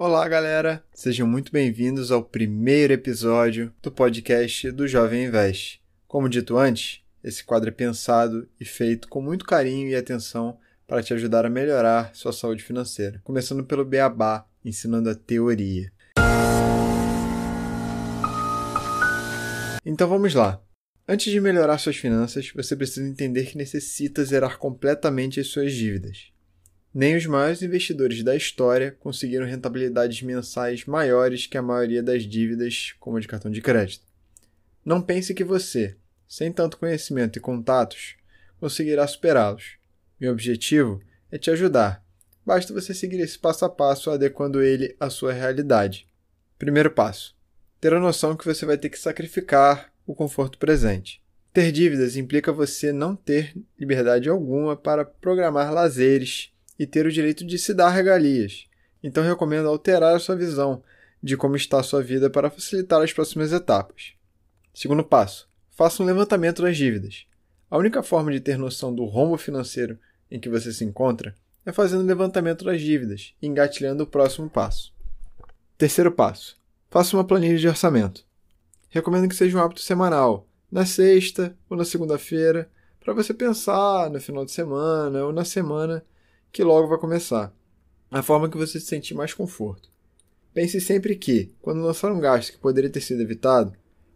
Olá, galera! Sejam muito bem-vindos ao primeiro episódio do podcast do Jovem Invest. Como dito antes, esse quadro é pensado e feito com muito carinho e atenção para te ajudar a melhorar sua saúde financeira, começando pelo beabá, ensinando a teoria. Então vamos lá. Antes de melhorar suas finanças, você precisa entender que necessita zerar completamente as suas dívidas. Nem os maiores investidores da história conseguiram rentabilidades mensais maiores que a maioria das dívidas, como a de cartão de crédito. Não pense que você, sem tanto conhecimento e contatos, conseguirá superá-los. Meu objetivo é te ajudar. Basta você seguir esse passo a passo adequando ele à sua realidade. Primeiro passo: ter a noção que você vai ter que sacrificar o conforto presente. Ter dívidas implica você não ter liberdade alguma para programar lazeres e ter o direito de se dar regalias. Então recomendo alterar a sua visão de como está a sua vida para facilitar as próximas etapas. Segundo passo: faça um levantamento das dívidas. A única forma de ter noção do rombo financeiro em que você se encontra é fazendo o levantamento das dívidas e engatilhando o próximo passo. Terceiro passo: faça uma planilha de orçamento. Recomendo que seja um hábito semanal, na sexta ou na segunda-feira, para você pensar no final de semana ou na semana que logo vai começar, a forma que você se sentir mais conforto. Pense sempre que, quando lançar um gasto que poderia ter sido evitado,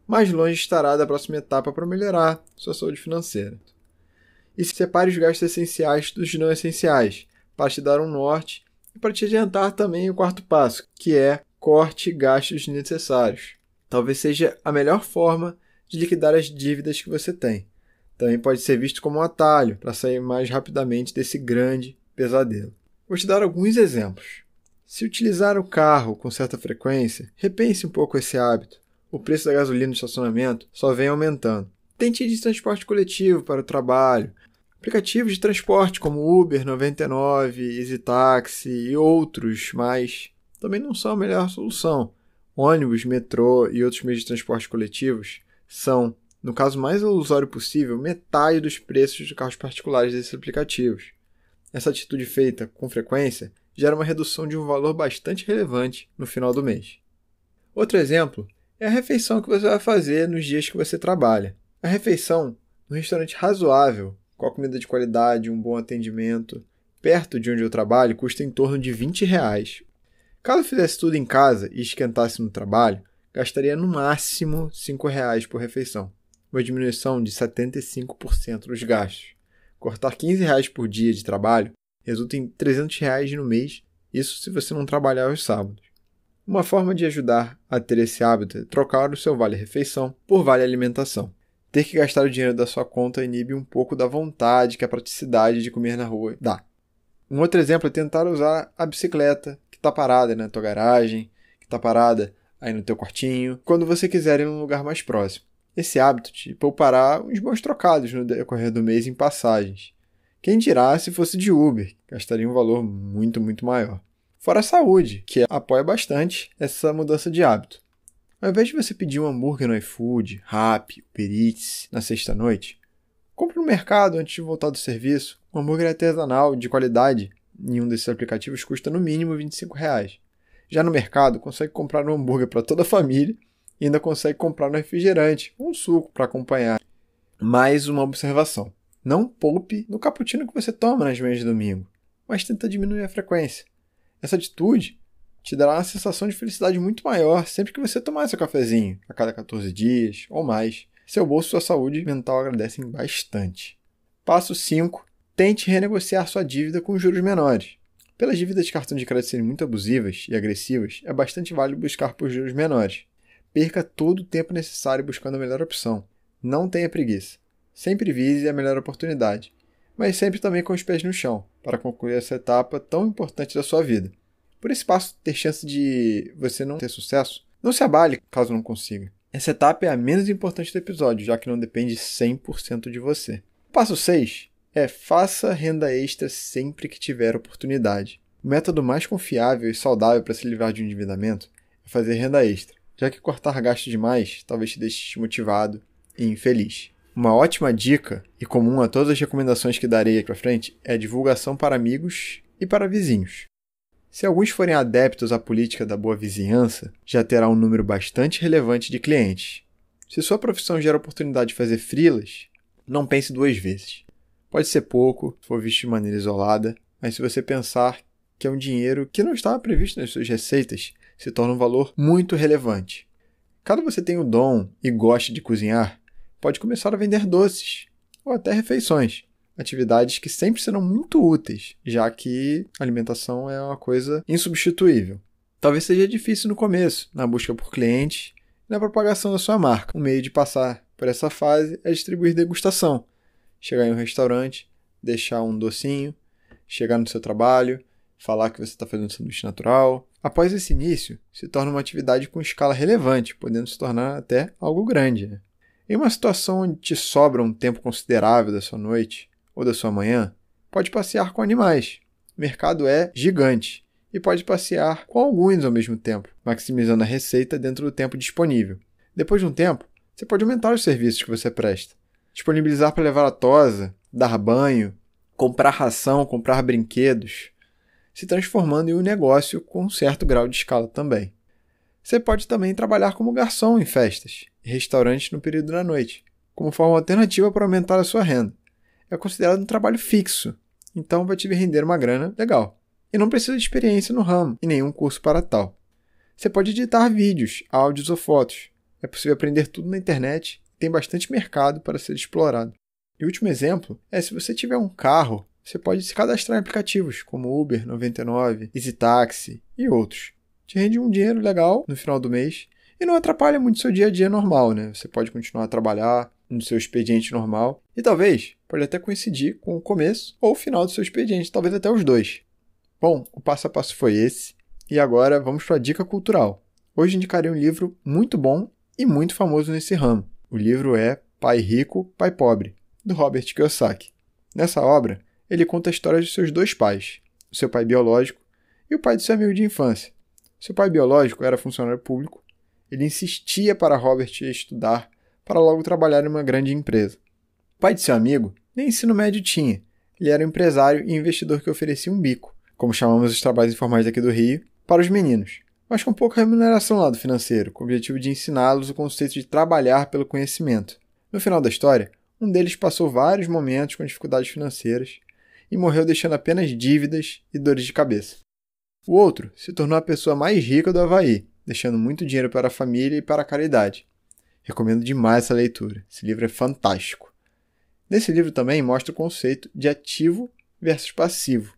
mais longe estará da próxima etapa para melhorar sua saúde financeira. E separe os gastos essenciais dos não essenciais, para te dar um norte e para te adiantar também o quarto passo, que é corte gastos desnecessários. Talvez seja a melhor forma de liquidar as dívidas que você tem. Também pode ser visto como um atalho para sair mais rapidamente desse grande pesadelo. Vou te dar alguns exemplos. Se utilizar o carro com certa frequência, repense um pouco esse hábito. O preço da gasolina no estacionamento só vem aumentando. Tente ir de transporte coletivo para o trabalho. Aplicativos de transporte como Uber 99, EasyTaxi e outros mais também não são a melhor solução. Ônibus, metrô e outros meios de transporte coletivos são, no caso mais ilusório possível, metade dos preços de carros particulares desses aplicativos. Essa atitude feita com frequência gera uma redução de um valor bastante relevante no final do mês. Outro exemplo é a refeição que você vai fazer nos dias que você trabalha. A refeição, num restaurante razoável, com a comida de qualidade, um bom atendimento, perto de onde eu trabalho, custa em torno de 20 reais. Caso fizesse tudo em casa e esquentasse no trabalho, gastaria no máximo 5 reais por refeição, uma diminuição de 75% dos gastos. Cortar 15 reais por dia de trabalho resulta em 300 reais no mês, isso se você não trabalhar aos sábados. Uma forma de ajudar a ter esse hábito é trocar o seu vale-refeição por vale-alimentação. Ter que gastar o dinheiro da sua conta inibe um pouco da vontade que a praticidade de comer na rua dá. Um outro exemplo é tentar usar a bicicleta que está parada na tua garagem, que está parada aí no teu quartinho, quando você quiser ir num lugar mais próximo. Esse hábito te poupará uns bons trocados no decorrer do mês em passagens. Quem dirá se fosse de Uber, gastaria um valor muito, muito maior. Fora a saúde, que apoia bastante essa mudança de hábito. Ao invés de você pedir um hambúrguer no iFood, Rappi, Uber Eats na sexta-noite, compre no mercado antes de voltar do serviço. Um hambúrguer artesanal de qualidade em um desses aplicativos custa no mínimo 25 reais. Já no mercado, consegue comprar um hambúrguer para toda a família e ainda consegue comprar um refrigerante, um suco para acompanhar. Mais uma observação: não poupe no cappuccino que você toma nas manhãs de domingo, mas tenta diminuir a frequência. Essa atitude te dará uma sensação de felicidade muito maior sempre que você tomar seu cafezinho, a cada 14 dias ou mais. Seu bolso e sua saúde mental agradecem bastante. Passo 5. Tente renegociar sua dívida com juros menores. Pelas dívidas de cartão de crédito serem muito abusivas e agressivas, é bastante válido buscar por juros menores. Perca todo o tempo necessário buscando a melhor opção. Não tenha preguiça. Sempre vise a melhor oportunidade, mas sempre também com os pés no chão, para concluir essa etapa tão importante da sua vida. Por esse passo ter chance de você não ter sucesso, não se abale caso não consiga. Essa etapa é a menos importante do episódio, já que não depende 100% de você. Passo 6 é faça renda extra sempre que tiver oportunidade. O método mais confiável e saudável para se livrar de um endividamento é fazer renda extra já que cortar gastos demais talvez te deixe desmotivado e infeliz. Uma ótima dica, e comum a todas as recomendações que darei aqui para frente, é a divulgação para amigos e para vizinhos. Se alguns forem adeptos à política da boa vizinhança, já terá um número bastante relevante de clientes. Se sua profissão gera oportunidade de fazer frilas, não pense duas vezes. Pode ser pouco, se for visto de maneira isolada, mas se você pensar que é um dinheiro que não estava previsto nas suas receitas, se torna um valor muito relevante. Caso você tenha o dom e goste de cozinhar, pode começar a vender doces ou até refeições atividades que sempre serão muito úteis, já que alimentação é uma coisa insubstituível. Talvez seja difícil no começo, na busca por clientes e na propagação da sua marca. Um meio de passar por essa fase é distribuir degustação. Chegar em um restaurante, deixar um docinho, chegar no seu trabalho, falar que você está fazendo sanduíche natural. Após esse início, se torna uma atividade com escala relevante, podendo se tornar até algo grande. Né? Em uma situação onde te sobra um tempo considerável da sua noite, ou da sua manhã, pode passear com animais. O mercado é gigante e pode passear com alguns ao mesmo tempo, maximizando a receita dentro do tempo disponível. Depois de um tempo, você pode aumentar os serviços que você presta. Disponibilizar para levar a tosa, dar banho, comprar ração, comprar brinquedos, se transformando em um negócio com um certo grau de escala também. Você pode também trabalhar como garçom em festas e restaurantes no período da noite, como forma alternativa para aumentar a sua renda é considerado um trabalho fixo, então vai te render uma grana legal. E não precisa de experiência no ramo e nenhum curso para tal. Você pode editar vídeos, áudios ou fotos. É possível aprender tudo na internet e tem bastante mercado para ser explorado. E o último exemplo é se você tiver um carro, você pode se cadastrar em aplicativos como Uber 99, EasyTaxi e outros. Te rende um dinheiro legal no final do mês e não atrapalha muito seu dia a dia normal, né? Você pode continuar a trabalhar no seu expediente normal e talvez pode até coincidir com o começo ou o final do seu expediente, talvez até os dois. Bom, o passo a passo foi esse, e agora vamos para a dica cultural. Hoje indicarei um livro muito bom e muito famoso nesse ramo. O livro é Pai Rico, Pai Pobre, do Robert Kiyosaki. Nessa obra, ele conta a história de seus dois pais, o seu pai biológico e o pai de seu amigo de infância. Seu pai biológico era funcionário público. Ele insistia para Robert estudar para logo trabalhar em uma grande empresa. O pai de seu amigo nem ensino médio tinha. Ele era um empresário e investidor que oferecia um bico, como chamamos os trabalhos informais aqui do Rio, para os meninos, mas com pouca remuneração lado financeiro, com o objetivo de ensiná-los o conceito de trabalhar pelo conhecimento. No final da história, um deles passou vários momentos com dificuldades financeiras e morreu deixando apenas dívidas e dores de cabeça. O outro se tornou a pessoa mais rica do Havaí, deixando muito dinheiro para a família e para a caridade. Recomendo demais essa leitura. Esse livro é fantástico. Nesse livro também mostra o conceito de ativo versus passivo.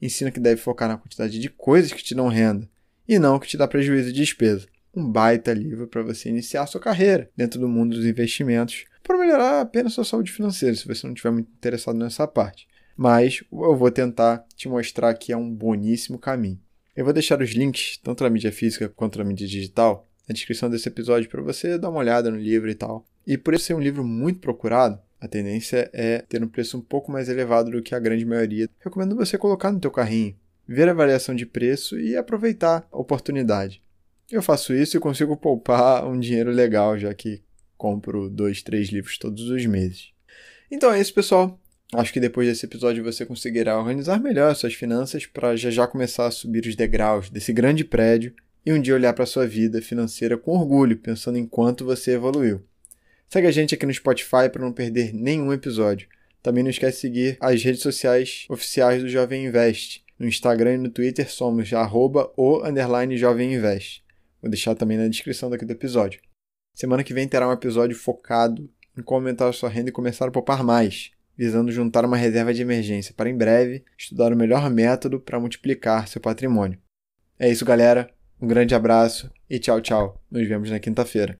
Ensina que deve focar na quantidade de coisas que te dão renda e não que te dá prejuízo de despesa. Um baita livro para você iniciar sua carreira dentro do mundo dos investimentos para melhorar apenas sua saúde financeira, se você não estiver muito interessado nessa parte. Mas eu vou tentar te mostrar que é um boníssimo caminho. Eu vou deixar os links, tanto na mídia física quanto na mídia digital, na descrição desse episódio para você dar uma olhada no livro e tal. E por isso ser um livro muito procurado, a tendência é ter um preço um pouco mais elevado do que a grande maioria. Recomendo você colocar no teu carrinho, ver a variação de preço e aproveitar a oportunidade. Eu faço isso e consigo poupar um dinheiro legal, já que compro dois, três livros todos os meses. Então é isso, pessoal. Acho que depois desse episódio você conseguirá organizar melhor suas finanças para já já começar a subir os degraus desse grande prédio e um dia olhar para sua vida financeira com orgulho, pensando em quanto você evoluiu. Segue a gente aqui no Spotify para não perder nenhum episódio. Também não esquece de seguir as redes sociais oficiais do Jovem Invest. No Instagram e no Twitter somos arroba o underline Jovem Invest. Vou deixar também na descrição daqui do episódio. Semana que vem terá um episódio focado em como aumentar a sua renda e começar a poupar mais, visando juntar uma reserva de emergência para em breve estudar o melhor método para multiplicar seu patrimônio. É isso, galera. Um grande abraço e tchau, tchau. Nos vemos na quinta-feira.